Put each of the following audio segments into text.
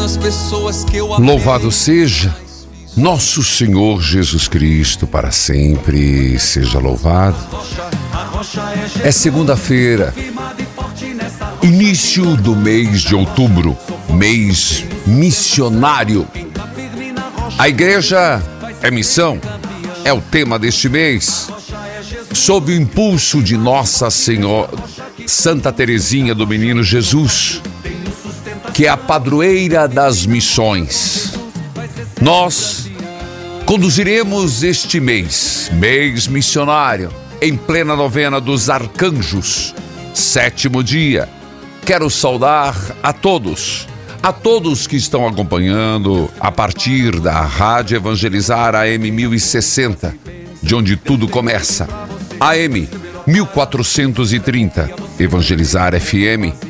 Nas pessoas que eu amei. Louvado seja nosso Senhor Jesus Cristo para sempre seja louvado. É segunda-feira, início do mês de outubro, mês missionário. A igreja é missão, é o tema deste mês. Sob o impulso de Nossa Senhora Santa Teresinha do Menino Jesus, que é a padroeira das missões. Nós conduziremos este mês, mês missionário, em plena novena dos arcanjos, sétimo dia. Quero saudar a todos, a todos que estão acompanhando a partir da Rádio Evangelizar AM 1060, de onde tudo começa. AM 1430, Evangelizar FM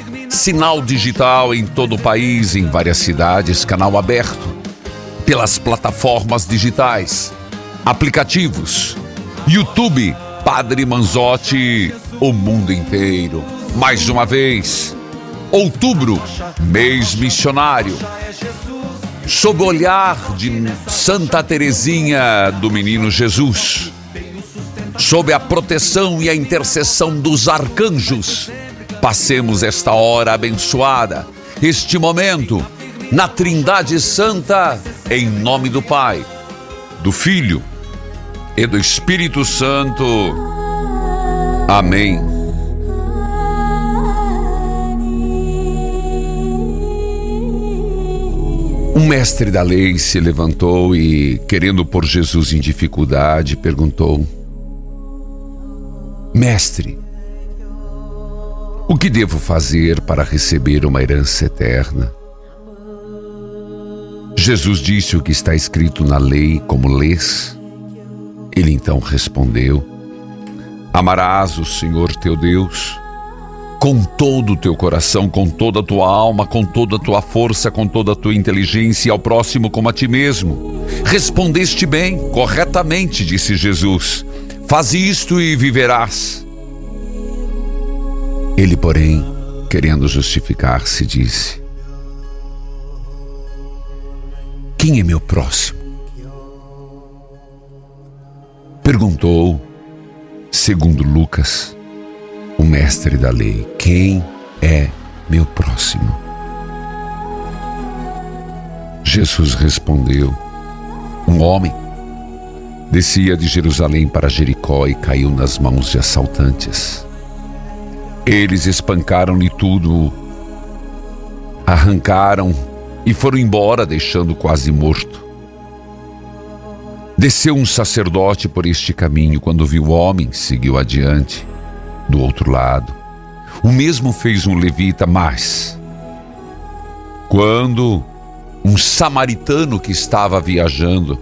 Sinal digital em todo o país, em várias cidades, canal aberto. Pelas plataformas digitais, aplicativos, YouTube, Padre Manzotti, o mundo inteiro. Mais uma vez, outubro, mês missionário. Sob o olhar de Santa Teresinha do Menino Jesus sob a proteção e a intercessão dos arcanjos. Passemos esta hora abençoada, este momento, na Trindade Santa, em nome do Pai, do Filho e do Espírito Santo. Amém. Um mestre da lei se levantou e, querendo pôr Jesus em dificuldade, perguntou: Mestre, o que devo fazer para receber uma herança eterna? Jesus disse o que está escrito na lei, como lês. Ele então respondeu: Amarás o Senhor teu Deus com todo o teu coração, com toda a tua alma, com toda a tua força, com toda a tua inteligência e ao próximo como a ti mesmo. Respondeste bem, corretamente, disse Jesus. Faze isto e viverás. Ele, porém, querendo justificar-se, disse: Quem é meu próximo? Perguntou, segundo Lucas, o mestre da lei: Quem é meu próximo? Jesus respondeu: Um homem descia de Jerusalém para Jericó e caiu nas mãos de assaltantes. Eles espancaram-lhe tudo, arrancaram e foram embora, deixando quase morto. Desceu um sacerdote por este caminho. Quando viu o homem, seguiu adiante, do outro lado. O mesmo fez um levita, mas quando um samaritano que estava viajando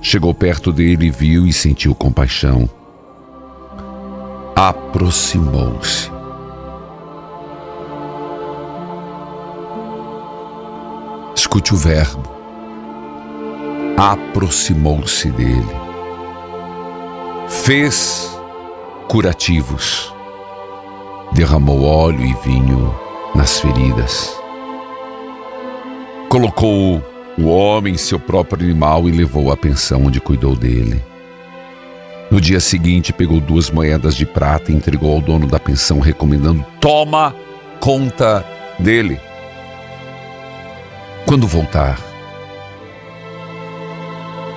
chegou perto dele, viu e sentiu compaixão, aproximou-se. Escute o verbo. Aproximou-se dele. Fez curativos. Derramou óleo e vinho nas feridas. Colocou o homem seu próprio animal e levou à pensão onde cuidou dele. No dia seguinte, pegou duas moedas de prata e entregou ao dono da pensão, recomendando: toma conta dele. Quando voltar,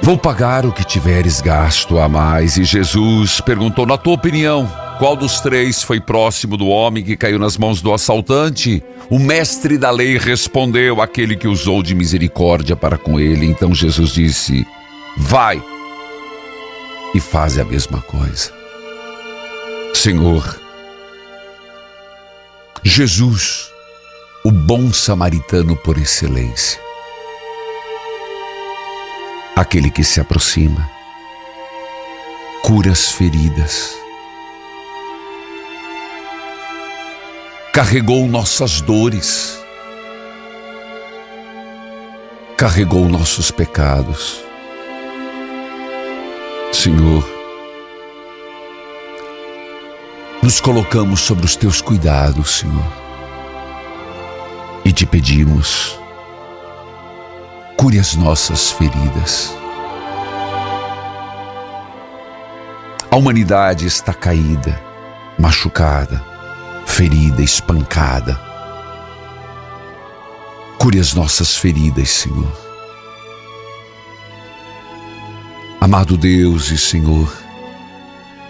vou pagar o que tiveres gasto a mais. E Jesus perguntou: na tua opinião, qual dos três foi próximo do homem que caiu nas mãos do assaltante? O mestre da lei respondeu: aquele que usou de misericórdia para com ele. Então Jesus disse: Vai e faz a mesma coisa. Senhor, Jesus, o bom samaritano por excelência, aquele que se aproxima, cura as feridas, carregou nossas dores, carregou nossos pecados. Senhor, nos colocamos sobre os teus cuidados, Senhor, e te pedimos, cure as nossas feridas. A humanidade está caída, machucada, ferida, espancada. Cure as nossas feridas, Senhor. Amado Deus e Senhor,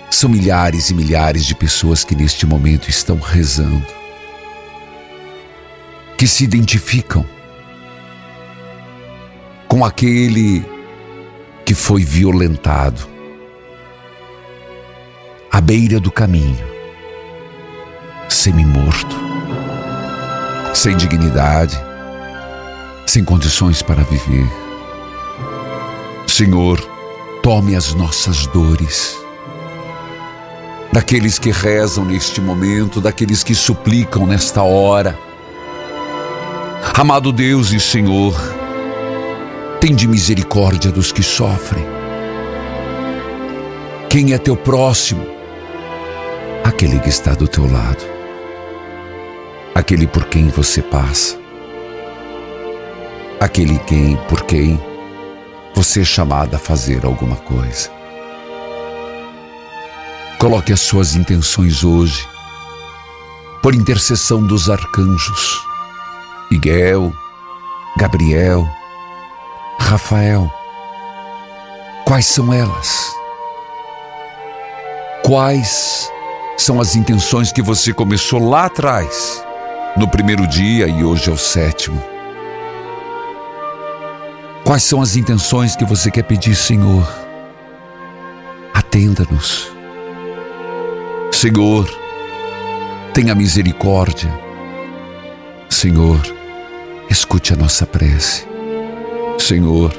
são milhares e milhares de pessoas que neste momento estão rezando, que se identificam com aquele que foi violentado à beira do caminho, semi-morto, sem dignidade, sem condições para viver. Senhor, tome as nossas dores. Daqueles que rezam neste momento, daqueles que suplicam nesta hora. Amado Deus e Senhor, tem de misericórdia dos que sofrem. Quem é teu próximo? Aquele que está do teu lado. Aquele por quem você passa. Aquele quem por quem você é chamada a fazer alguma coisa. Coloque as suas intenções hoje, por intercessão dos arcanjos, Miguel, Gabriel, Rafael. Quais são elas? Quais são as intenções que você começou lá atrás, no primeiro dia e hoje é o sétimo? Quais são as intenções que você quer pedir, Senhor? Atenda-nos. Senhor, tenha misericórdia. Senhor, escute a nossa prece. Senhor,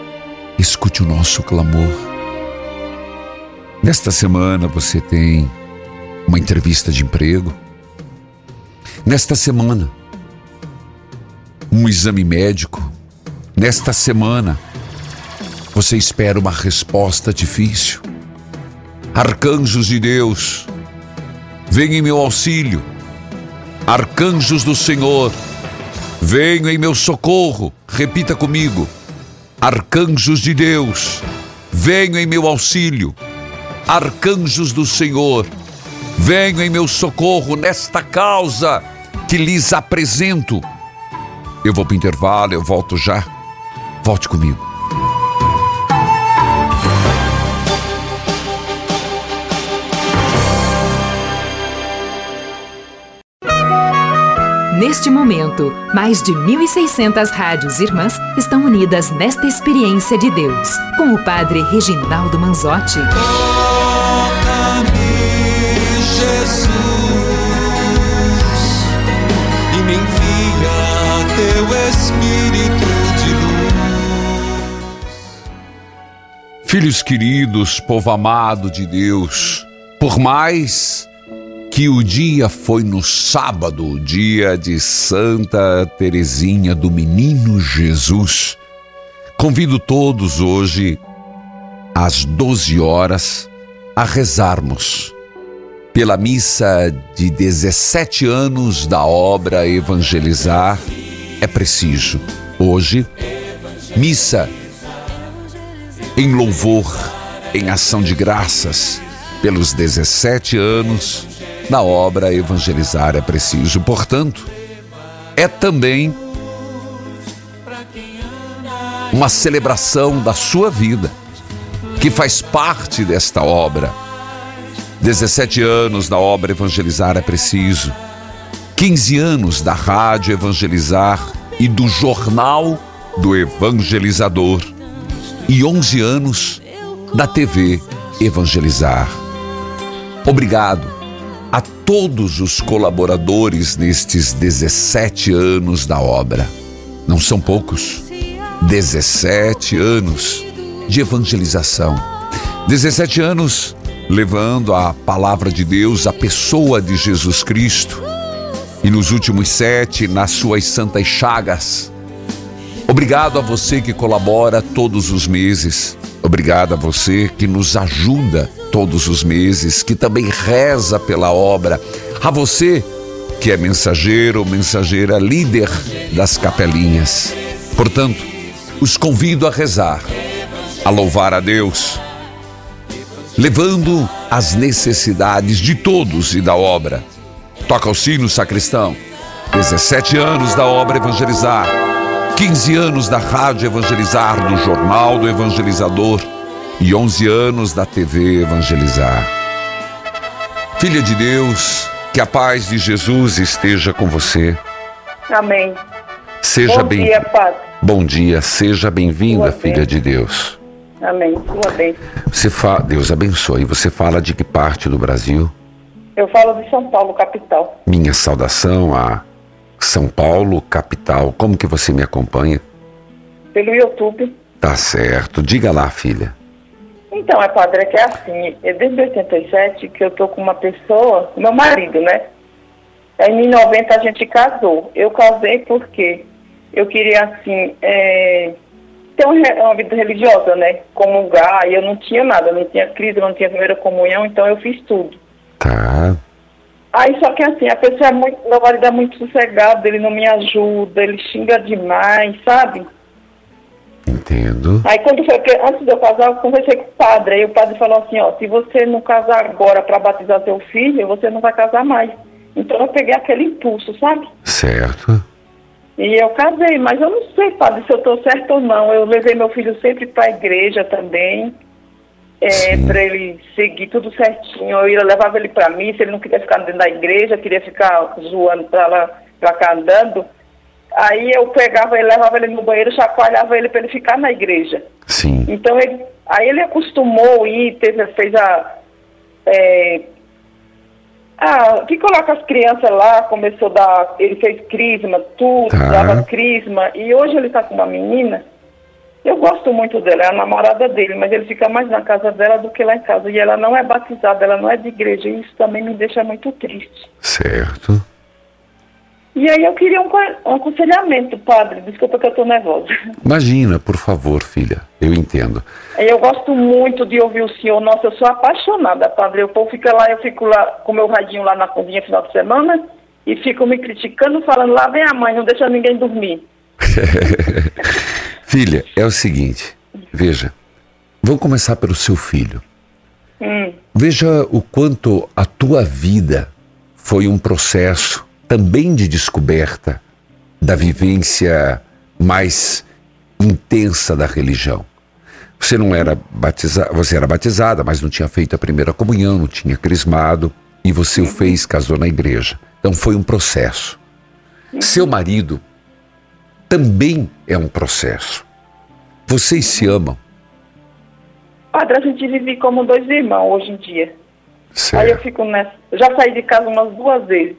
escute o nosso clamor. Nesta semana você tem uma entrevista de emprego. Nesta semana, um exame médico Nesta semana, você espera uma resposta difícil. Arcanjos de Deus, venham em meu auxílio. Arcanjos do Senhor, venham em meu socorro. Repita comigo. Arcanjos de Deus, venham em meu auxílio. Arcanjos do Senhor, venham em meu socorro nesta causa que lhes apresento. Eu vou para o intervalo, eu volto já. Volte comigo. Neste momento, mais de 1.600 rádios irmãs estão unidas nesta experiência de Deus, com o Padre Reginaldo Manzotti. Toca-me, Jesus, e me envia teu Espírito de luz. Filhos queridos, povo amado de Deus, por mais que o dia foi no sábado, dia de Santa Teresinha do Menino Jesus, convido todos hoje, às 12 horas, a rezarmos pela missa de 17 anos da obra Evangelizar é preciso. Hoje, missa em louvor, em ação de graças pelos 17 anos da obra Evangelizar é preciso. Portanto, é também uma celebração da sua vida, que faz parte desta obra. 17 anos da obra Evangelizar é preciso. 15 anos da Rádio Evangelizar e do Jornal do Evangelizador. E 11 anos da TV Evangelizar. Obrigado a todos os colaboradores nestes 17 anos da obra. Não são poucos. 17 anos de evangelização. 17 anos levando a palavra de Deus, a pessoa de Jesus Cristo. E nos últimos sete, nas suas santas chagas. Obrigado a você que colabora todos os meses. Obrigado a você que nos ajuda todos os meses, que também reza pela obra. A você que é mensageiro ou mensageira líder das capelinhas. Portanto, os convido a rezar, a louvar a Deus, levando as necessidades de todos e da obra. Toca o sino, sacristão. 17 anos da obra Evangelizar, 15 anos da Rádio Evangelizar, do Jornal do Evangelizador e 11 anos da TV Evangelizar. Filha de Deus, que a paz de Jesus esteja com você. Amém. Seja Bom bem dia, Padre. Bom dia, seja bem-vinda, filha de Deus. Amém. Sua bênção. Você fa... Deus abençoe. Você fala de que parte do Brasil? Eu falo de São Paulo, capital. Minha saudação a São Paulo, capital. Como que você me acompanha? Pelo YouTube. Tá certo. Diga lá, filha. Então, é padre, é que é assim, é desde 87 que eu tô com uma pessoa, meu marido, né? Aí, Em 90 a gente casou. Eu casei porque eu queria, assim, é, ter uma, vida religiosa, né? Comungar, e eu não tinha nada, eu não tinha crise, não tinha primeira comunhão, então eu fiz tudo. Tá. Aí só que assim, a pessoa é muito, meu marido é muito sossegado, ele não me ajuda, ele xinga demais, sabe? Entendo. Aí quando foi antes de eu casar, eu conversei com o padre, aí o padre falou assim, ó, se você não casar agora para batizar seu filho, você não vai casar mais. Então eu peguei aquele impulso, sabe? Certo. E eu casei, mas eu não sei, padre, se eu estou certo ou não. Eu levei meu filho sempre para a igreja também, é, para ele seguir tudo certinho. Eu ia levava ele para mim, se ele não queria ficar dentro da igreja, queria ficar zoando para lá, para cá andando. Aí eu pegava ele, levava ele no banheiro, chacoalhava ele para ele ficar na igreja. Sim. Então ele, aí ele acostumou ir, teve, fez a. É, ah, que coloca as crianças lá, começou a dar. Ele fez crisma, tudo, Tá. dava crisma. E hoje ele tá com uma menina. Eu gosto muito dela, é a namorada dele, mas ele fica mais na casa dela do que lá em casa. E ela não é batizada, ela não é de igreja. E isso também me deixa muito triste. Certo. E aí eu queria um, um aconselhamento, padre. Desculpa que eu tô nervosa. Imagina, por favor, filha. Eu entendo. Eu gosto muito de ouvir o senhor. Nossa, eu sou apaixonada, padre. O povo fica lá, eu fico lá com meu radinho lá na cozinha final de semana e fico me criticando, falando lá vem a mãe, não deixa ninguém dormir. Filha, é o seguinte. Veja. Vamos começar pelo seu filho. Hum, Veja o quanto a tua vida foi um processo também de descoberta da vivência mais intensa da religião. Você não era batizada, você era batizada, mas não tinha feito a primeira comunhão, não tinha crismado, e você o fez, casou na igreja. Então foi um processo. Seu marido também é um processo. Vocês se amam. Padre, a gente vive como dois irmãos hoje em dia. Certo. Aí eu fico nessa. Já saí de casa umas duas vezes.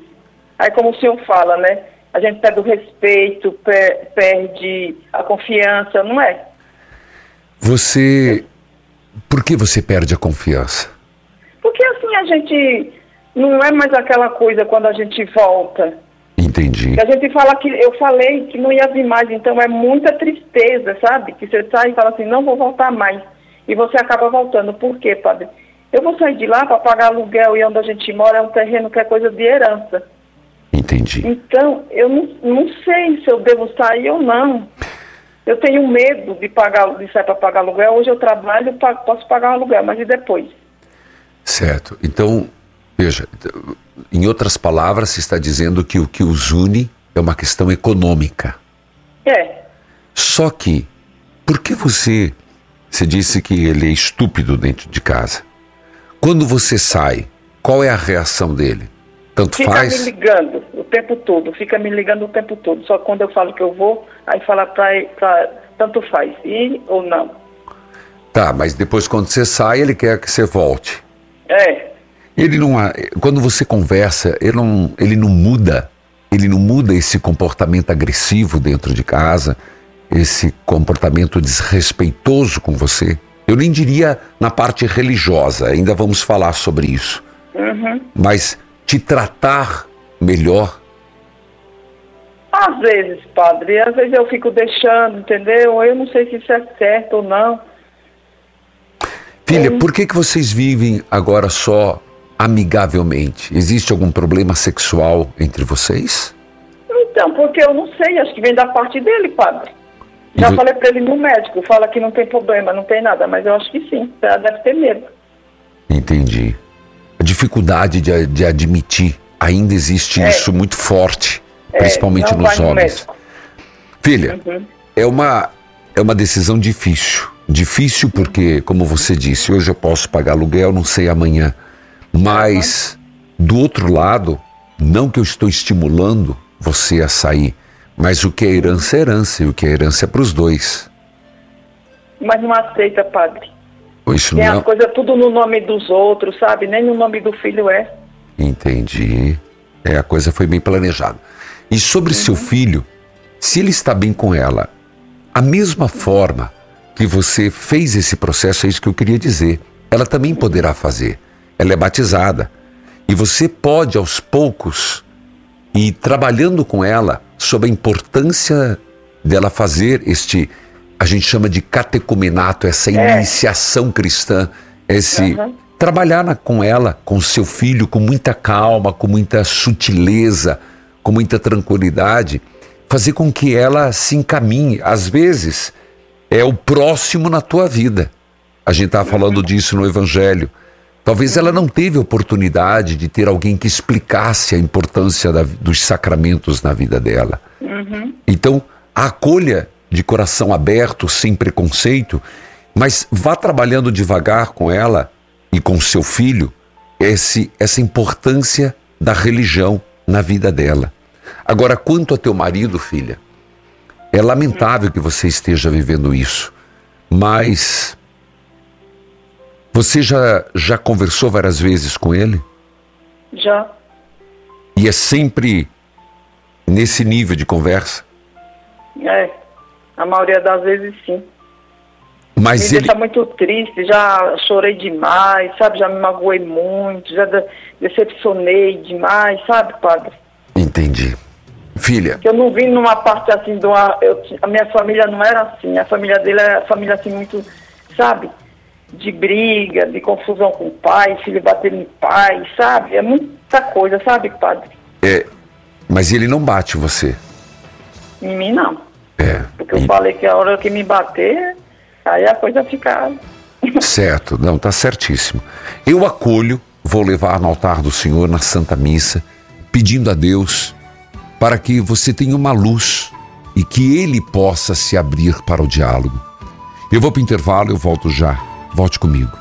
Aí, como o senhor fala, né? A gente perde o respeito, per- perde a confiança, não é? Você. Por que você perde a confiança? Porque assim a gente. Não é mais aquela coisa quando a gente volta. Entendi. Que a gente fala que. Eu falei que não ia vir mais, então é muita tristeza, sabe? Que você sai e fala assim: não vou voltar mais. E você acaba voltando. Por quê, padre? Eu vou sair de lá para pagar aluguel e onde a gente mora é um terreno que é coisa de herança. Entendi. Então, eu não, não sei se eu devo sair ou não. Eu tenho medo de pagar, de sair para pagar aluguel. Hoje eu trabalho, posso pagar aluguel, mas e depois? Certo. Então, veja, em outras palavras, se está dizendo que o que os une é uma questão econômica. É, Só que, por que você. Você disse que ele é estúpido dentro de casa. Quando você sai, qual é a reação dele? Tanto fica faz? me ligando o tempo todo, fica me ligando o tempo todo. Só quando eu falo que eu vou, aí fala pra, pra tanto faz, ir ou não. Tá, mas depois quando você sai, ele quer que você volte. É, Ele não. Quando você conversa, ele não, ele não muda. Ele não muda esse comportamento agressivo dentro de casa, esse comportamento desrespeitoso com você. Eu nem diria na parte religiosa, ainda vamos falar sobre isso. Mas te tratar melhor. às vezes, padre, às vezes eu fico deixando, entendeu? Eu não sei se isso é certo ou não. Filha, por que, que vocês vivem agora só amigavelmente? Existe algum problema sexual entre vocês? Então, porque eu não sei, acho que vem da parte dele, padre. Já falei pra ele no médico, fala que não tem problema, não tem nada, mas eu acho que sim, ela deve ter medo. Entendi. A dificuldade de, de admitir. Ainda existe isso muito forte, É, principalmente nos no homens. médico. Filha, é, uma, é uma decisão difícil. Difícil porque, como você disse, hoje eu posso pagar aluguel, não sei amanhã. Mas, do outro lado, não que eu estou estimulando você a sair, mas o que é herança é herança e o que é herança é para os dois. Mas não aceita, padre. Isso Tem não as coisas tudo no nome dos outros, sabe? Nem no nome do filho é. Entendi. É, a coisa foi bem planejada. E sobre seu filho, se ele está bem com ela, a mesma forma que você fez esse processo, é isso que eu queria dizer, ela também poderá fazer. Ela é batizada. E você pode, aos poucos, ir trabalhando com ela sobre a importância dela fazer este, a gente chama de catecumenato, essa iniciação cristã, esse trabalhar na- com ela, com seu filho, com muita calma, com muita sutileza, com muita tranquilidade, fazer com que ela se encaminhe. Às vezes é o próximo na tua vida. A gente estava falando disso no Evangelho. Talvez ela não teve oportunidade de ter alguém que explicasse a importância da- dos sacramentos na vida dela. Então, a acolha de coração aberto, sem preconceito, mas vá trabalhando devagar com ela e com seu filho esse, essa importância da religião na vida dela. Agora, quanto a teu marido, filha, é lamentável que você esteja vivendo isso, mas você já, já conversou várias vezes com ele? Já. E é sempre nesse nível de conversa? É. A maioria das vezes sim. Mas me ele. deixa muito triste, já chorei demais, sabe? Já me magoei muito, já de- decepcionei demais, sabe, padre? Entendi. Filha, eu não vim numa parte assim, de uma, eu, a minha família não era assim, a família dele era família assim muito, sabe? De briga, de confusão com o pai, filho batendo em pai, sabe? É muita coisa, sabe, padre? é. Mas ele não bate você. Em mim não. É. Porque eu falei que a hora que me bater, aí a coisa fica. Certo, não, tá certíssimo. Eu acolho, vou levar no altar do Senhor na Santa Missa, pedindo a Deus para que você tenha uma luz e que Ele possa se abrir para o diálogo. Eu vou para o intervalo, eu volto já. Volte comigo.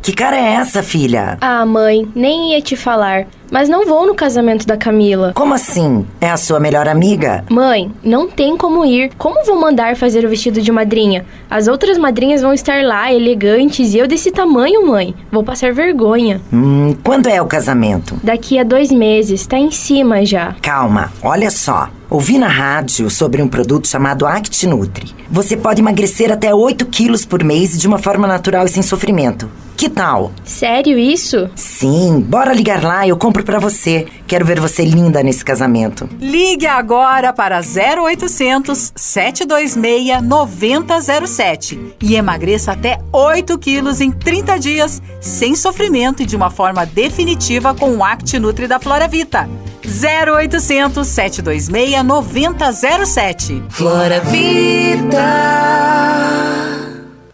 Que cara é essa, filha? Ah, mãe, nem ia te falar. Mas não vou no casamento da Camila. Como assim? É a sua melhor amiga? Mãe, não tem como ir. Como vou mandar fazer o vestido de madrinha? As outras madrinhas vão estar lá, elegantes, e eu desse tamanho, mãe. Vou passar vergonha. Hum, quando é o casamento? Daqui a dois meses, tá em cima já. Calma, olha só. Ouvi na rádio sobre um produto chamado ActiNutri. Você pode emagrecer até 8 quilos por mês de uma forma natural e sem sofrimento. Que tal? Sério isso? Sim, bora ligar lá, eu compro pra você. Quero ver você linda nesse casamento. Ligue agora para 0800 726 9007 e emagreça até 8 quilos em 30 dias, sem sofrimento e de uma forma definitiva com o ActiNutri da Flora Vita. 0800 726 9007. Flora Vida.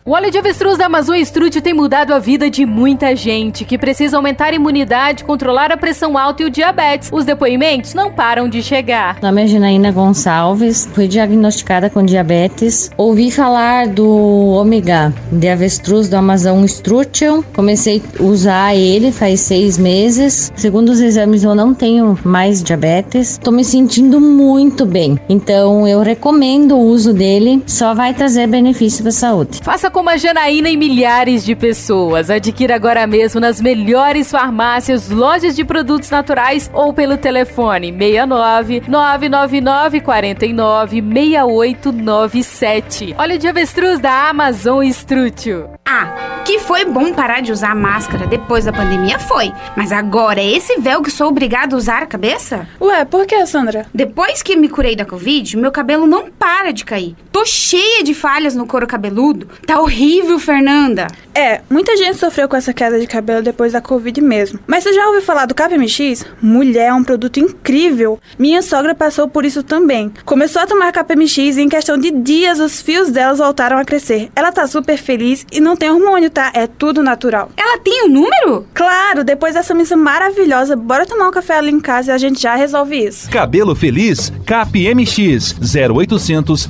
O óleo de avestruz da Amazon Estrútil tem mudado a vida de muita gente que precisa aumentar a imunidade, controlar a pressão alta e o diabetes. Os depoimentos não param de chegar. Meu nome é Janaína Gonçalves, fui diagnosticada com diabetes. Ouvi falar do ômega de avestruz do Amazon Estrútil. Comecei a usar ele faz seis meses. Segundo os exames, eu não tenho mais diabetes. Estou me sentindo muito bem. Então, eu recomendo o uso dele. Só vai trazer benefício para a saúde. Faça como a Janaína e milhares de pessoas. Adquira agora mesmo nas melhores farmácias, lojas de produtos naturais ou pelo telefone 69 999 49 6897. Óleo de avestruz da Amazon Estrútil. Ah, que foi bom parar de usar máscara depois da pandemia foi. Mas agora é esse véu que sou obrigada a usar a cabeça? Ué, por que, Sandra? Depois que me curei da Covid, meu cabelo não para de cair. Tô cheia de falhas no couro cabeludo. Tá horrível, Fernanda. É, muita gente sofreu com essa queda de cabelo depois da Covid mesmo. Mas você já ouviu falar do KPMX? Mulher, é um produto incrível. Minha sogra passou por isso também. Começou a tomar KPMX e em questão de dias os fios delas voltaram a crescer. Ela tá super feliz e não tem hormônio, tá? É tudo natural. Ela tem o um número? Claro, depois dessa missa maravilhosa, bora tomar um café ali em casa e a gente já resolve isso. Cabelo Feliz, KPMX 0800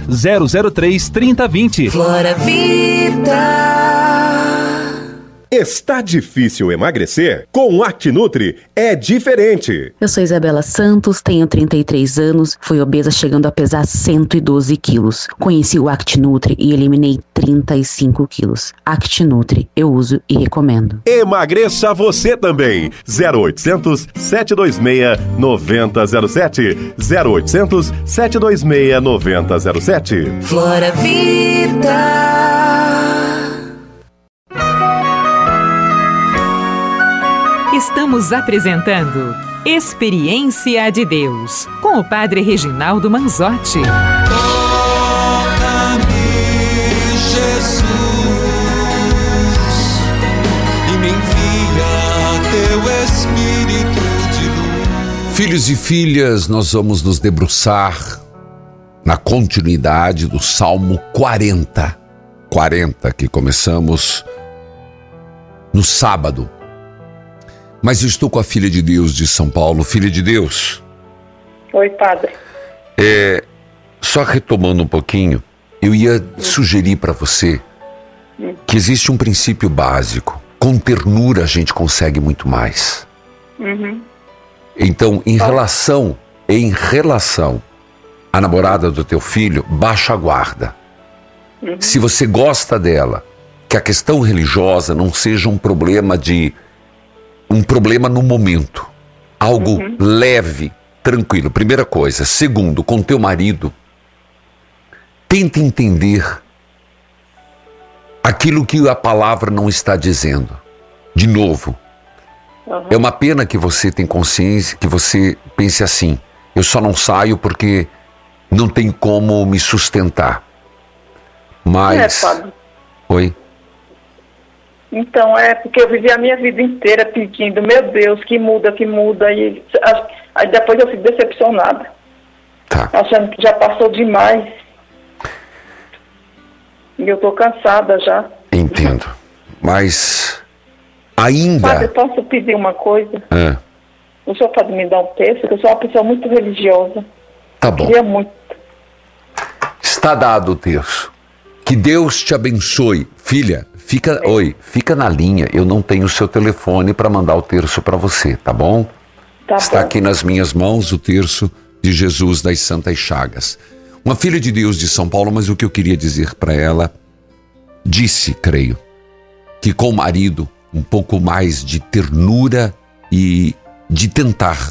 003 3020. Flora Vida. Está difícil emagrecer? Com o ActiNutri é diferente. Eu sou Isabela Santos, tenho 33 anos, fui obesa chegando a pesar 112 quilos. Conheci o ActiNutri e eliminei 35 quilos. ActiNutri, eu uso e recomendo. Emagreça você também. 0800 726 9007. 0800 726 9007. Flora Vida. Estamos apresentando Experiência de Deus com o Padre Reginaldo Manzotti. Toca-me, Jesus, e me envia teu Espírito de luz. Filhos e filhas, nós vamos nos debruçar na continuidade do Salmo 40. 40 que começamos no sábado. Mas estou com a filha de Deus de São Paulo. Filha de Deus. Oi, padre. É, só retomando um pouquinho, eu ia sugerir para você que existe um princípio básico. Com ternura a gente consegue muito mais. Uhum. Então, em relação, em relação à namorada do teu filho, baixa a guarda. Uhum. Se você gosta dela, que a questão religiosa não seja um problema de um problema no momento, algo leve, tranquilo. Primeira coisa. Segundo, com teu marido, tente entender aquilo que a palavra não está dizendo. De novo, é uma pena que você tem consciência, que você pense assim: eu só não saio porque não tem como me sustentar. Mas. É. Oi? Então, é porque eu vivi a minha vida inteira pedindo, meu Deus, que muda, que muda, e aí depois eu fico decepcionada. Tá. Achando que já passou demais. E eu tô cansada já. Entendo. Mas ainda. Padre, posso pedir uma coisa? É, O senhor pode me dar um texto? Porque eu sou uma pessoa muito religiosa. tá bom. Queria muito. Está dado o texto. Que Deus te abençoe, filha, Fica, oi, fica na linha. Eu não tenho o seu telefone para mandar o terço para você, tá bom? Tá Está bom. aqui nas minhas mãos o terço de Jesus das Santas Chagas. Uma filha de Deus de São Paulo, mas o que eu queria dizer para ela, disse, creio, que com o marido um pouco mais de ternura e de tentar.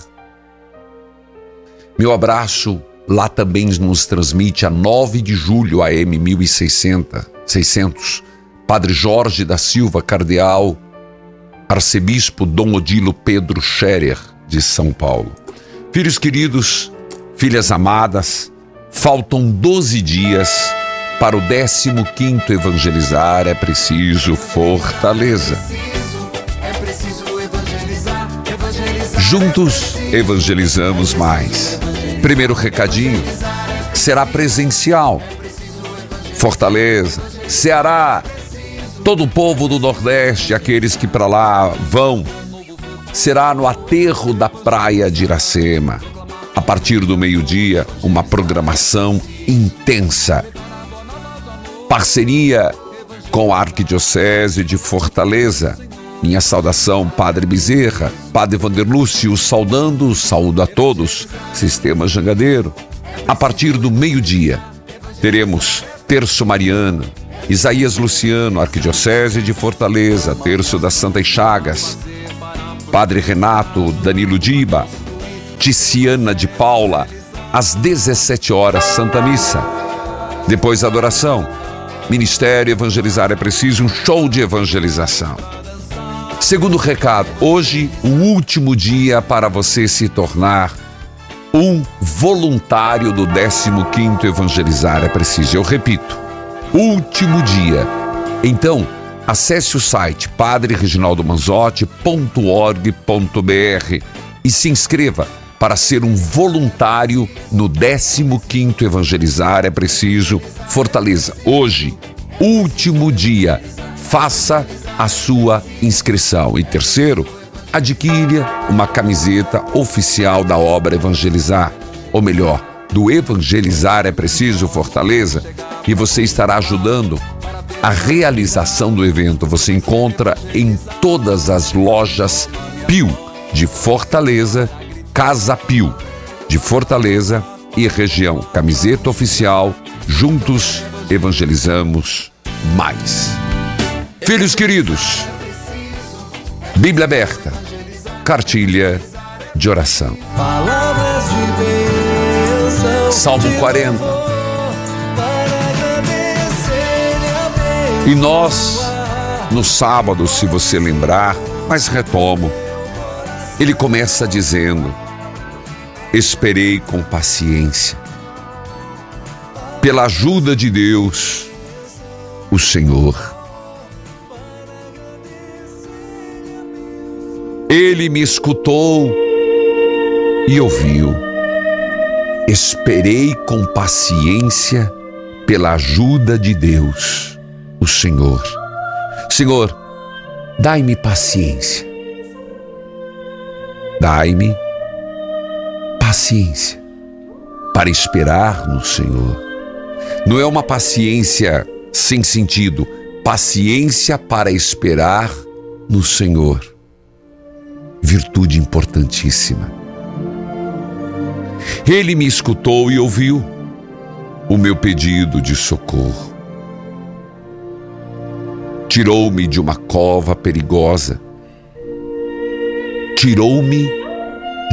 Meu abraço lá também nos transmite a 9 de julho AM 1600, 600, Padre Jorge da Silva Cardeal, Arcebispo Dom Odilo Pedro Scherer de São Paulo. Filhos queridos, filhas amadas, faltam 12 dias para o 15º evangelizar, é preciso fortaleza. Juntos evangelizamos mais. Primeiro recadinho será presencial. Fortaleza, Ceará, todo o povo do Nordeste, aqueles que para lá vão, será no aterro da praia de Iracema. A partir do meio-dia, uma programação intensa. Parceria com a Arquidiocese de Fortaleza. Minha saudação, Padre Bezerra, Padre Vanderlúcio, saudando, saúdo a todos, Sistema Jangadeiro. A partir do meio-dia, teremos Terço Mariano, Isaías Luciano, Arquidiocese de Fortaleza, Terço das Santas Chagas, Padre Renato Danilo Diba, Ticiana de Paula, às 17 horas, Santa Missa. Depois, adoração. Ministério Evangelizar é Preciso, um show de evangelização. Segundo recado, hoje o último dia para você se tornar um voluntário do 15º Evangelizar é Preciso. Eu repito, último dia. Então, acesse o site padrereginaldomanzotti.org.br e se inscreva para ser um voluntário no 15º Evangelizar é Preciso Fortaleza. Hoje, último dia. Faça a sua inscrição. E terceiro, adquira uma camiseta oficial da obra Evangelizar, ou melhor, do Evangelizar é Preciso Fortaleza, e você estará ajudando a realização do evento. Você encontra em todas as lojas Pio de Fortaleza, Casa Pio de Fortaleza e região. Camiseta oficial, juntos evangelizamos mais. Filhos queridos, Bíblia aberta, cartilha de oração. Salmo 40. E nós, no sábado, se você lembrar, mas retomo, ele começa dizendo: Esperei com paciência, pela ajuda de Deus, o Senhor. Ele me escutou e ouviu. Esperei com paciência pela ajuda de Deus, o Senhor. Senhor, dai-me paciência. Dai-me paciência para esperar no Senhor. Não é uma paciência sem sentido, paciência para esperar no Senhor. Virtude importantíssima. Ele me escutou e ouviu o meu pedido de socorro. Tirou-me de uma cova perigosa. Tirou-me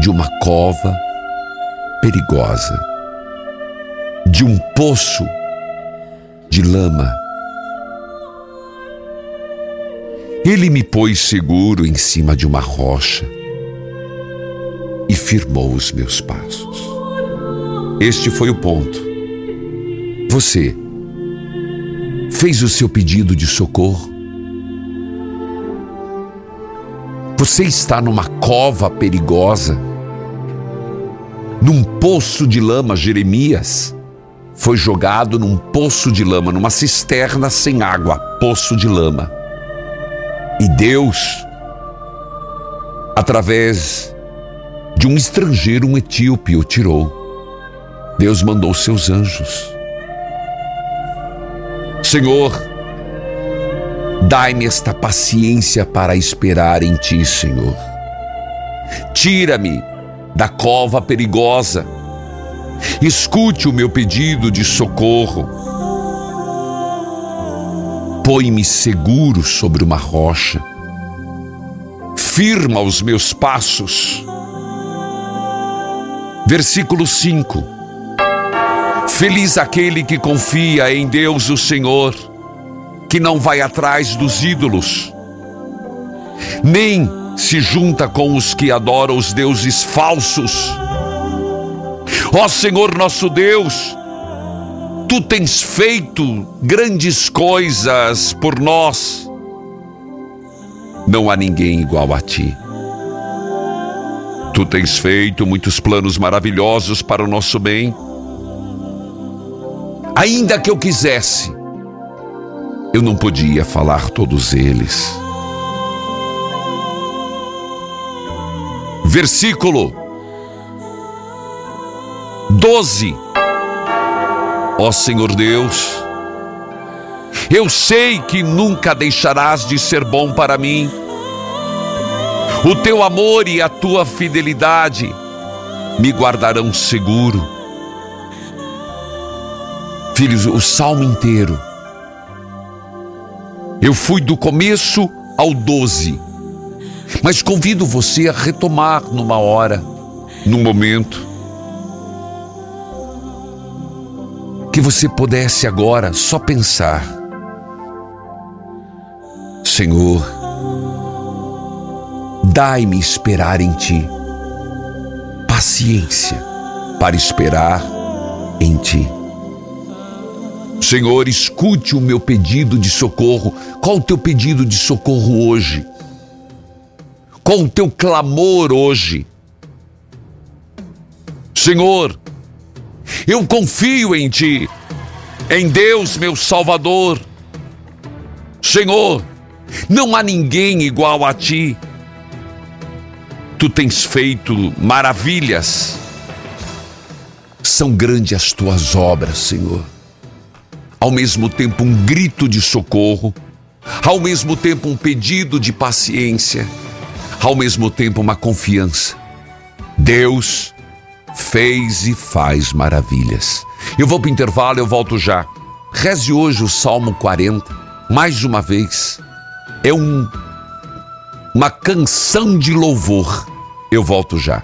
de uma cova perigosa, de um poço de lama. Ele me pôs seguro em cima de uma rocha e firmou os meus passos. Este foi o ponto. Você fez o seu pedido de socorro? Você está numa cova perigosa, num poço de lama, Jeremias foi jogado num poço de lama, numa cisterna sem água, poço de lama. E Deus, através de um estrangeiro, um etíope, o tirou. Deus mandou seus anjos. Senhor, Dai-me esta paciência para esperar em ti, Senhor. Tira-me da cova perigosa. Escute o meu pedido de socorro. Põe-me seguro sobre uma rocha. Firma os meus passos. Versículo 5. Feliz aquele que confia em Deus o Senhor, que não vai atrás dos ídolos, nem se junta com os que adoram os deuses falsos. Ó Senhor nosso Deus, tu tens feito grandes coisas por nós. Não há ninguém igual a ti. Tu tens feito muitos planos maravilhosos para o nosso bem. Ainda que eu quisesse, eu não podia falar todos eles. Versículo 12. Ó Senhor Deus, eu sei que nunca deixarás de ser bom para mim. O teu amor e a tua fidelidade me guardarão seguro. Filhos, o salmo inteiro. Eu fui do começo ao 12. Mas convido você a retomar numa hora, num momento. Que você pudesse agora só pensar: Senhor, dai-me esperar em Ti, paciência para esperar em Ti. Senhor, escute o meu pedido de socorro. Qual o teu pedido de socorro hoje? Qual o teu clamor hoje? Senhor, eu confio em Ti, em Deus, meu Salvador. Senhor, não há ninguém igual a Ti. Tu tens feito maravilhas. São grandes as tuas obras, Senhor ao mesmo tempo um grito de socorro, ao mesmo tempo um pedido de paciência, ao mesmo tempo uma confiança. Deus fez e faz maravilhas. Eu vou para o intervalo, eu volto já. Reze hoje o Salmo 40, mais uma vez. É um, uma canção de louvor. Eu volto já.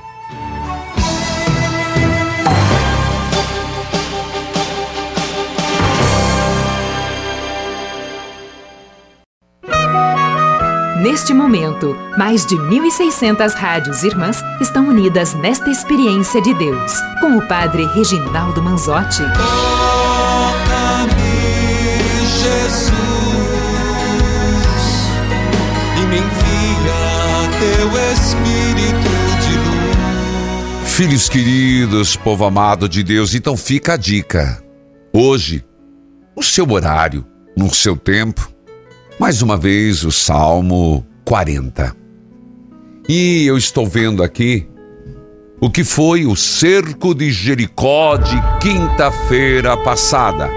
Neste momento, mais de 1.600 rádios irmãs estão unidas nesta experiência de Deus, com o Padre Reginaldo Manzotti. Toca-me, Jesus, e me envia teu Espírito de luz. Filhos queridos, povo amado de Deus, então fica a dica. Hoje, no seu horário, no seu tempo, mais uma vez o Salmo 40. E eu estou vendo aqui o que foi o cerco de Jericó de quinta-feira passada,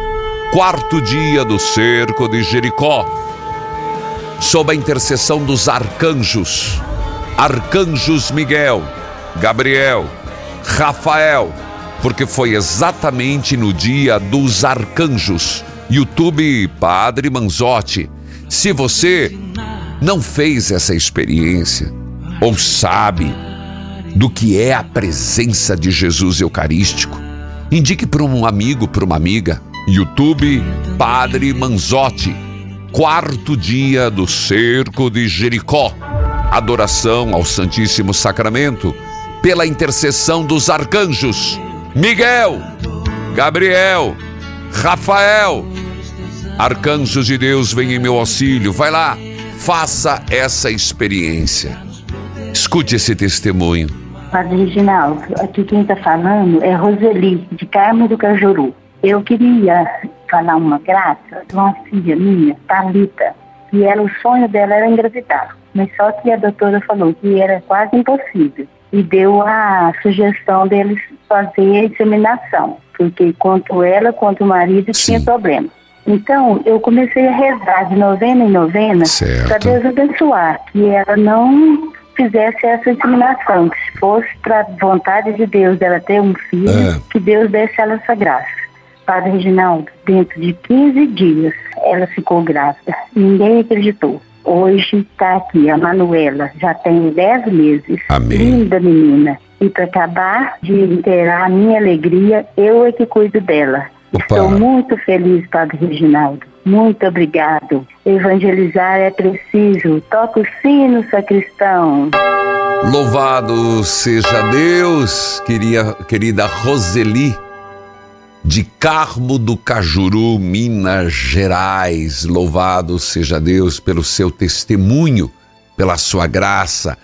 quarto dia do cerco de Jericó, sob a intercessão dos arcanjos, arcanjos Miguel, Gabriel, Rafael, porque foi exatamente no dia dos arcanjos. YouTube Padre Manzotti se você não fez essa experiência ou sabe do que é a presença de Jesus Eucarístico, indique para um amigo, para uma amiga. YouTube Padre Manzotti, quarto dia do cerco de Jericó. Adoração ao Santíssimo Sacramento pela intercessão dos arcanjos Miguel, Gabriel, Rafael, Arcanjos de Deus, vem em meu auxílio. Vai lá, faça essa experiência. Escute esse testemunho. Padre Reginaldo, aqui quem está falando é Roseli, de Carmo do Cajuru. Eu queria falar uma graça de uma filha minha, Thalita, que ela, o sonho dela era engravidar. Mas só que a doutora falou que era quase impossível. E deu a sugestão deles fazer a inseminação. Porque quanto ela quanto o marido Sim. tinha problema. Então, eu comecei a rezar de novena em novena para Deus abençoar, que ela não fizesse essa inseminação, que se fosse para vontade de Deus dela ter um filho, É. que Deus desse ela essa graça. Padre Reginaldo, dentro de 15 dias, ela ficou grávida. Ninguém acreditou. Hoje está aqui a Manuela, já tem 10 meses. Amém. Linda menina. E para acabar de inteirar a minha alegria, eu é que cuido dela. Estou muito feliz, Padre Reginaldo. Muito obrigado. Evangelizar é preciso. Toca o sino, sacristão. Louvado seja Deus, queria, querida Roseli, de Carmo do Cajuru, Minas Gerais. Louvado seja Deus pelo seu testemunho, pela sua graça,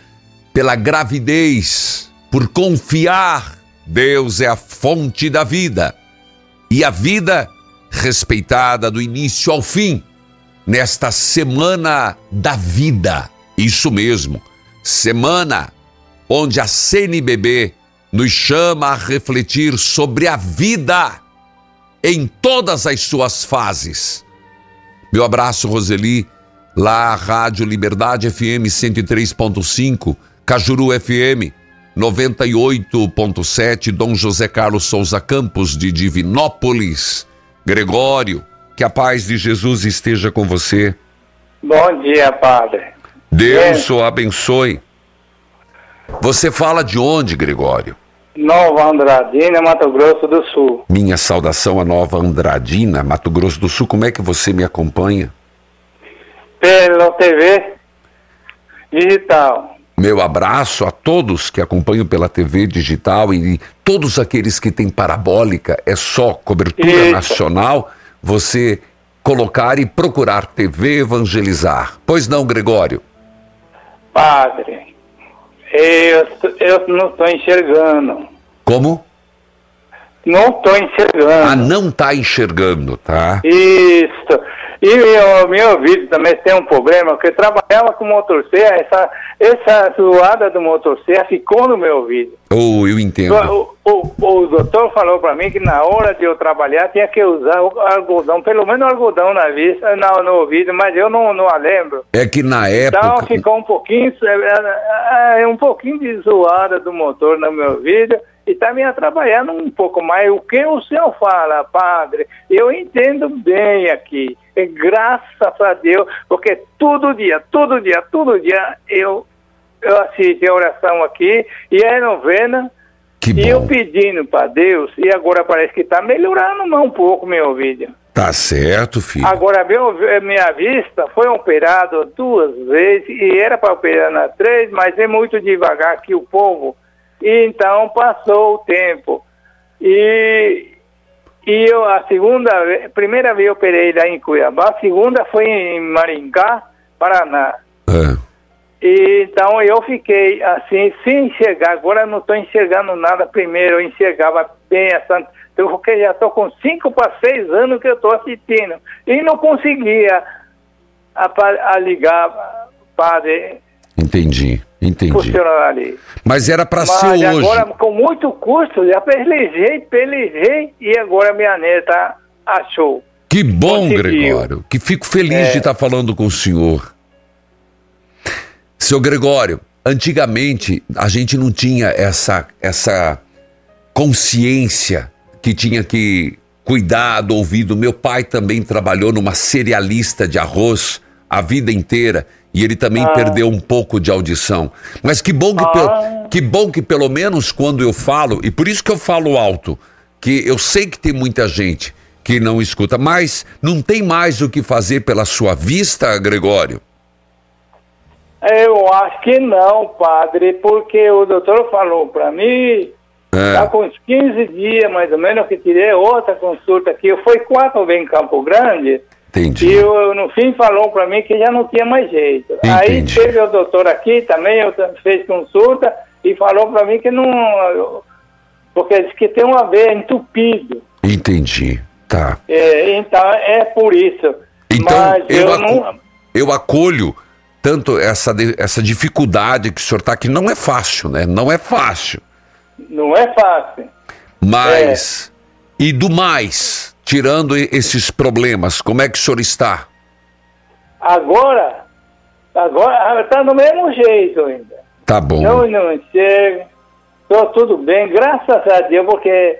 pela gravidez, por confiar. Deus é a fonte da vida. E a vida respeitada do início ao fim, nesta semana da vida. Isso mesmo, semana onde a CNBB nos chama a refletir sobre a vida em todas as suas fases. Meu abraço, Roseli, lá Rádio Liberdade FM 103.5, Cajuru FM 98.7, Dom José Carlos Souza Campos de Divinópolis. Gregório, que a paz de Jesus esteja com você. Bom dia, padre. Deus o abençoe. Você fala de onde, Gregório? Nova Andradina, Mato Grosso do Sul. Minha saudação a Nova Andradina, Mato Grosso do Sul. Como é que você me acompanha? Pela TV digital. Meu abraço a todos que acompanham pela TV digital e todos aqueles que têm parabólica. É só cobertura Isso. nacional. Você colocar e procurar TV Evangelizar. Pois não, Gregório? Padre, eu, eu não estou enxergando. Como? Não estou enxergando. Ah, não tá enxergando, tá? Isso. E meu, meu ouvido também tem um problema, porque eu trabalhava com motor C, essa, essa zoada do motor C ficou no meu ouvido. Oh, eu entendo. O, o, o doutor falou para mim que na hora de eu trabalhar tinha que usar o algodão, pelo menos algodão na vista, no, no ouvido, mas eu não, não a lembro. É que na Então época. ficou um pouquinho, é, é, um pouquinho de zoada do motor no meu ouvido e está me atrapalhando um pouco mais. O que o senhor fala, padre, eu entendo bem aqui. Graças a Deus, porque todo dia, todo dia, todo dia eu, eu assisto a oração aqui e a novena. e eu pedindo para Deus, e agora parece que está melhorando mais um pouco meu ouvido. Tá certo, filho. Agora, meu, minha vista foi operado duas vezes e era para operar na três, mas é muito devagar aqui o povo. E então passou o tempo. E, e eu, a segunda a primeira vez eu operei lá em Cuiabá, a segunda foi em Maringá, Paraná. E, então eu fiquei assim, sem enxergar. Agora não estou enxergando nada. Primeiro eu enxergava bem essa. Porque já estou com 5 para 6 anos que eu estou assistindo. E não conseguia a, a ligar, padre, Entendi, entendi. funcionar ali. Mas era para ser hoje. agora, com muito custo, já pelejei, pelejei e agora minha neta achou. Que bom, Conseguiu. Gregório. Que fico feliz É. de estar falando com o senhor. Seu Gregório, antigamente a gente não tinha essa, essa consciência que tinha que cuidar do ouvido. Meu pai também trabalhou numa cerealista de arroz a vida inteira e ele também Ah. perdeu um pouco de audição. Mas que bom que, pe- que bom que pelo menos quando eu falo, e por isso que eu falo alto, que eu sei que tem muita gente que não escuta, mas não tem mais o que fazer pela sua vista, Gregório. Eu acho que não, padre, porque o doutor falou para mim, É. tá com uns 15 dias mais ou menos que tirei outra consulta aqui. Eu fui quatro vezes em Campo Grande. Entendi. E eu, no fim falou para mim que já não tinha mais jeito. Aí teve o doutor aqui também, eu fez consulta e falou para mim que não. Porque disse que tem uma veia entupido. Entendi. Tá. É, então é por isso. Então, Mas eu, eu, não. eu acolho tanto essa, essa dificuldade que o senhor está aqui. Não é fácil, né? Não é fácil. Não é fácil. Mas. E do mais, tirando esses problemas, como é que o senhor está? Agora, agora está do mesmo jeito ainda. Tá bom. Eu não chego, estou tudo bem, graças a Deus, porque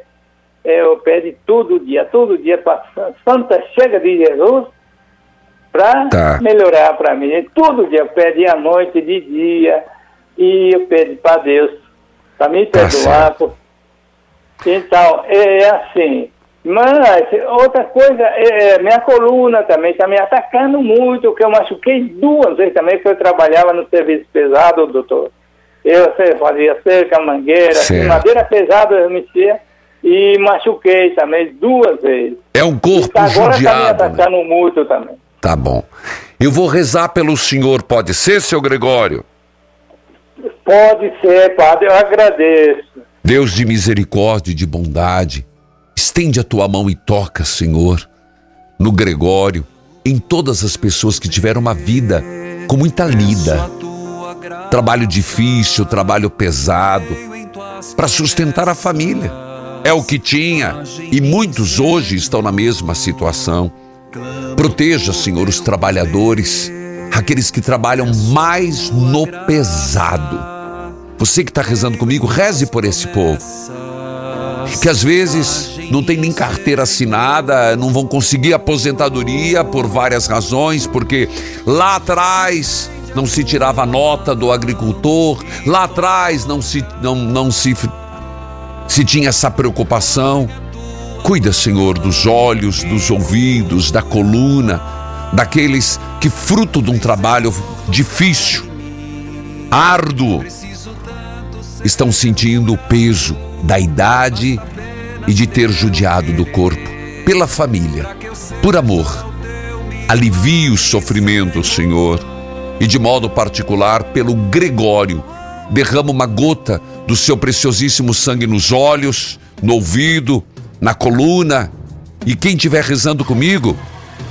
eu pedi todo dia, todo dia para Santa Chega de Jesus para Tá. melhorar para mim. Todo dia eu pedi à noite, de dia, e eu pedi para Deus para me Tá perdoar. Então, é assim. Mas, outra coisa, é, minha coluna também está me atacando muito, que eu machuquei duas vezes também, porque eu trabalhava no serviço pesado, doutor. Eu sei, fazia cerca, mangueira, Certo. madeira pesada eu mexia e machuquei também duas vezes. É um corpo Agora está me judiado. né? atacando muito também. Tá bom. Eu vou rezar pelo senhor, pode ser, seu Gregório? Pode ser, padre, eu agradeço. Deus de misericórdia e de bondade, estende a tua mão e toca, Senhor, no Gregório, em todas as pessoas que tiveram uma vida com muita lida. Trabalho difícil, trabalho pesado, para sustentar a família. É o que tinha e muitos hoje estão na mesma situação. Proteja, Senhor, os trabalhadores, aqueles que trabalham mais no pesado. Você que está rezando comigo, reze por esse povo. Que às vezes não tem nem carteira assinada, não vão conseguir aposentadoria por várias razões, porque lá atrás não se tirava nota do agricultor, lá atrás não se, não, não se, se tinha essa preocupação. Cuida, Senhor, dos olhos, dos ouvidos, da coluna, daqueles que, fruto de um trabalho difícil, árduo, estão sentindo o peso da idade e de ter judiado do corpo pela família, por amor. Alivie os sofrimentos, Senhor, e de modo particular pelo Gregório. Derrama uma gota do seu preciosíssimo sangue nos olhos, no ouvido, na coluna. E quem estiver rezando comigo,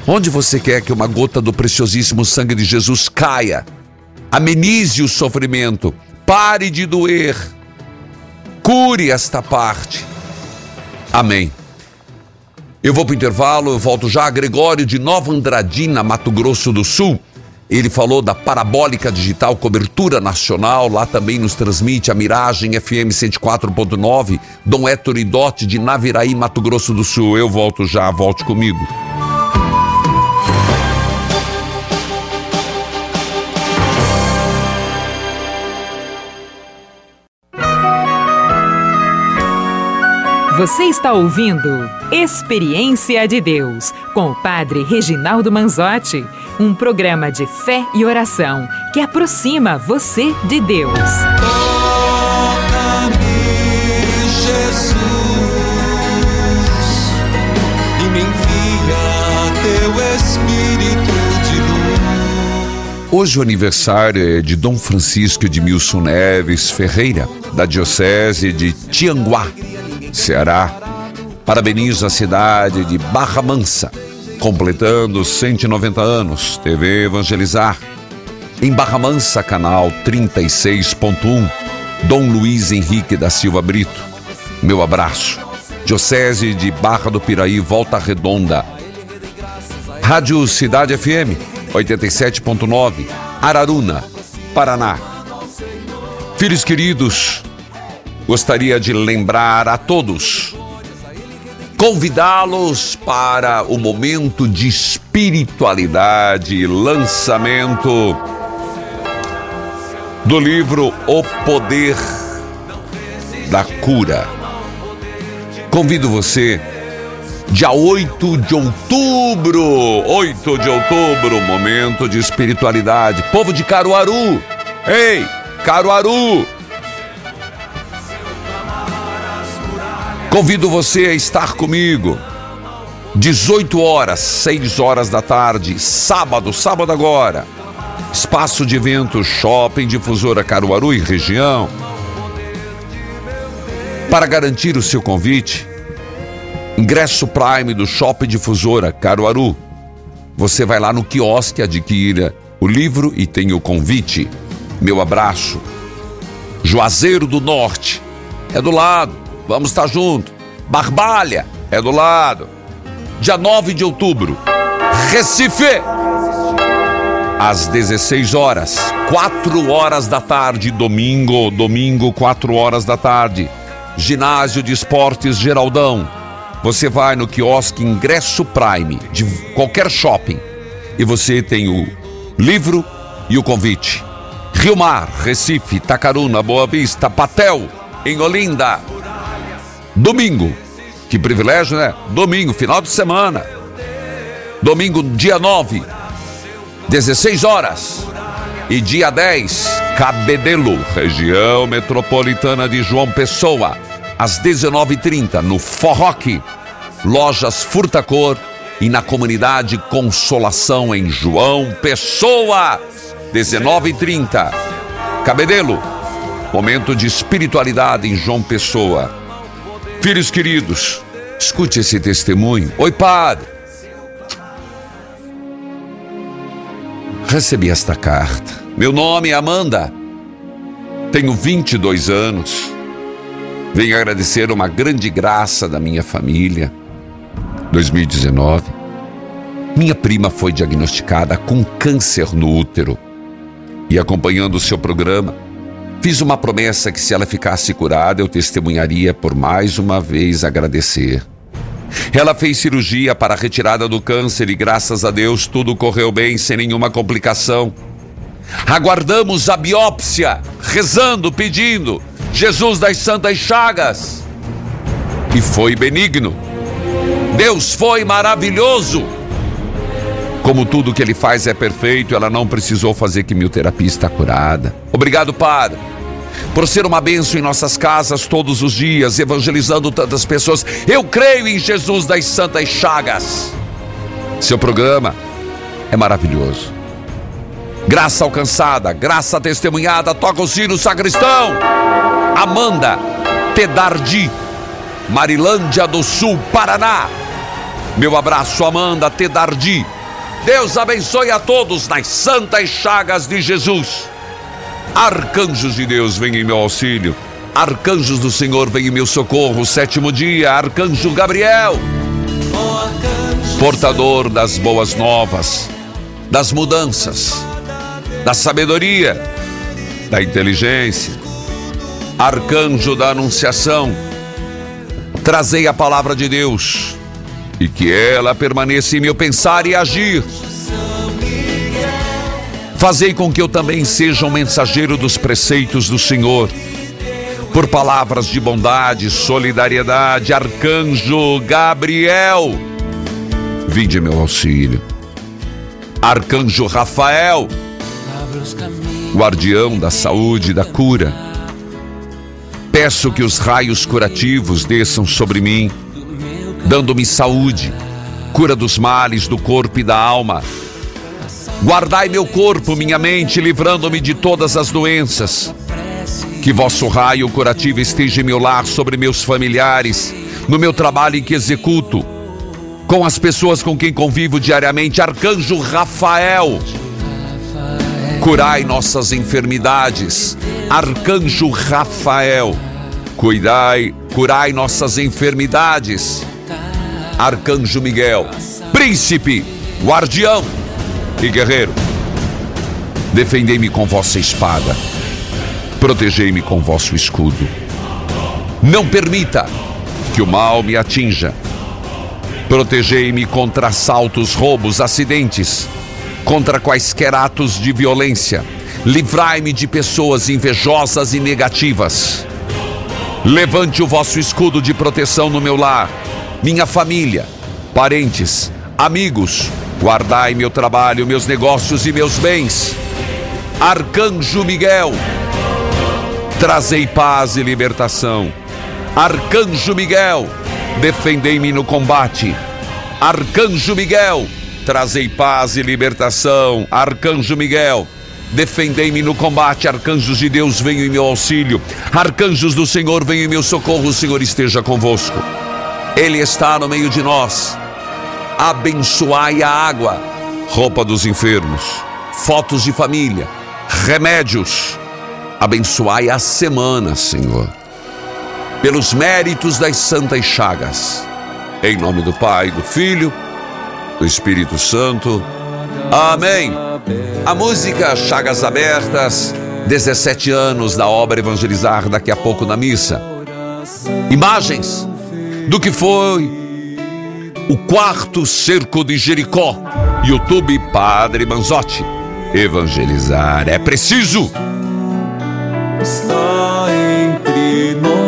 onde você quer que uma gota do preciosíssimo sangue de Jesus caia? Amenize o sofrimento, pare de doer, cure esta parte. Amém. Eu vou para o intervalo, eu volto já. Gregório de Nova Andradina, Mato Grosso do Sul. Ele falou da Parabólica Digital Cobertura Nacional, lá também nos transmite a Miragem FM 104.9, Dom Héctor Idote de Naviraí, Mato Grosso do Sul. Eu volto já, volte comigo. Você está ouvindo Experiência de Deus com o Padre Reginaldo Manzotti, um programa de fé e oração que aproxima você de Deus. Jesus, e me envia teu Espírito de luz. Hoje o aniversário é de Dom Francisco Edmilson Neves Ferreira, da Diocese de Tianguá, Ceará. Parabenizo a cidade de Barra Mansa, completando 190 anos. TV Evangelizar. Em Barra Mansa, canal 36.1. Dom Luiz Henrique da Silva Brito. Meu abraço. Diocese de Barra do Piraí, Volta Redonda. Rádio Cidade FM 87.9, Araruna, Paraná. Filhos queridos, gostaria de lembrar a todos, convidá-los para o momento de espiritualidade, lançamento do livro O Poder da Cura. Convido você dia 8 de outubro, 8 de outubro, momento de espiritualidade. Povo de Caruaru, ei, Caruaru. Convido você a estar comigo. 18 horas, 6 horas da tarde, sábado, sábado agora. Espaço de evento Shopping Difusora Caruaru e região. Para garantir o seu convite, Ingresso Prime do Shopping Difusora Caruaru. Você vai lá no quiosque, adquira o livro e tem o convite. Meu abraço. Juazeiro do Norte. É do lado. Vamos estar junto. Barbalha. É do lado. dia 9 de outubro. Recife! Às 16 horas, 4 horas da tarde, domingo, domingo, 4 horas da tarde. Ginásio de Esportes Geraldão. Você vai no quiosque Ingresso Prime de qualquer shopping e você tem o livro e o convite. Rio Mar, Recife, Itacaruna, Boa Vista, Patel, em Olinda. Domingo. Que privilégio, né? Domingo, final de semana. Domingo, dia 9, 16 horas. E dia 10, Cabedelo, região metropolitana de João Pessoa, às 19h30, no Forroque, lojas Furtacor e na comunidade Consolação em João Pessoa, 19h30. Cabedelo, momento de espiritualidade em João Pessoa. Filhos queridos, escute esse testemunho. Oi, padre. Recebi esta carta. Meu nome é Amanda. Tenho 22 anos. Venho agradecer uma grande graça da minha família. 2019. Minha prima foi diagnosticada com câncer no útero. E acompanhando o seu programa, fiz uma promessa que se ela ficasse curada, eu testemunharia por mais uma vez agradecer. Ela fez cirurgia para a retirada do câncer e graças a Deus tudo correu bem sem nenhuma complicação. Aguardamos a biópsia, rezando, pedindo, Jesus das Santas Chagas. E foi benigno. Deus foi maravilhoso. Como tudo que ele faz é perfeito, ela não precisou fazer quimioterapia, está curada. Obrigado, Padre por ser uma bênção em nossas casas todos os dias, evangelizando tantas pessoas. Eu creio em Jesus das Santas Chagas. Seu programa é maravilhoso. Graça alcançada, graça testemunhada, toca o sino sacristão. Amanda Tedardi, Marilândia do Sul, Paraná. Meu abraço, Amanda Tedardi. Deus abençoe a todos nas santas chagas de Jesus. Arcanjos de Deus, vem em meu auxílio. Arcanjos do Senhor, vem em meu socorro. Sétimo dia, Arcanjo Gabriel. Portador das boas novas, das mudanças, da sabedoria, da inteligência. Arcanjo da Anunciação. Trazei a palavra de Deus e que ela permaneça em meu pensar e agir Fazei com que eu também seja um mensageiro dos preceitos do Senhor. Por palavras de bondade, solidariedade, arcanjo Gabriel, vinde meu auxílio. Arcanjo Rafael, guardião da saúde e da cura. Peço que os raios curativos desçam sobre mim, dando-me saúde, cura dos males do corpo e da alma Guardai meu corpo, minha mente, livrando-me de todas as doenças. Que vosso raio curativo esteja em meu lar, sobre meus familiares, no meu trabalho em que executo, com as pessoas com quem convivo diariamente. Arcanjo Rafael, curai nossas enfermidades. Arcanjo Rafael, cuidai, curai nossas enfermidades. Arcanjo Miguel, príncipe, guardião e guerreiro. Defendei-me com vossa espada, protegei-me com vosso escudo. Não permita que o mal me atinja. Protegei-me contra assaltos, roubos, acidentes, contra quaisquer atos de violência. Livrai-me de pessoas invejosas e negativas. Levante o vosso escudo de proteção no meu lar, minha família, parentes, amigos, Guardai meu trabalho, meus negócios e meus bens. Arcanjo Miguel, trazei paz e libertação. Arcanjo Miguel, defendei-me no combate. Arcanjo Miguel, trazei paz e libertação. Arcanjo Miguel, defendei-me no combate. Arcanjos de Deus, venham em meu auxílio. Arcanjos do Senhor, venham em meu socorro. O Senhor esteja convosco. Ele está no meio de nós abençoai a água, roupa dos enfermos, fotos de família, remédios. Abençoai a semana, Senhor. Pelos méritos das santas chagas, Em nome do Pai, do Filho, do Espírito Santo. Amém. A música Chagas Abertas, 17 anos da obra Evangelizar, daqui a pouco na missa. Imagens do que foi o quarto cerco de Jericó. YouTube Padre Manzotti. Evangelizar é preciso. Está entre nós.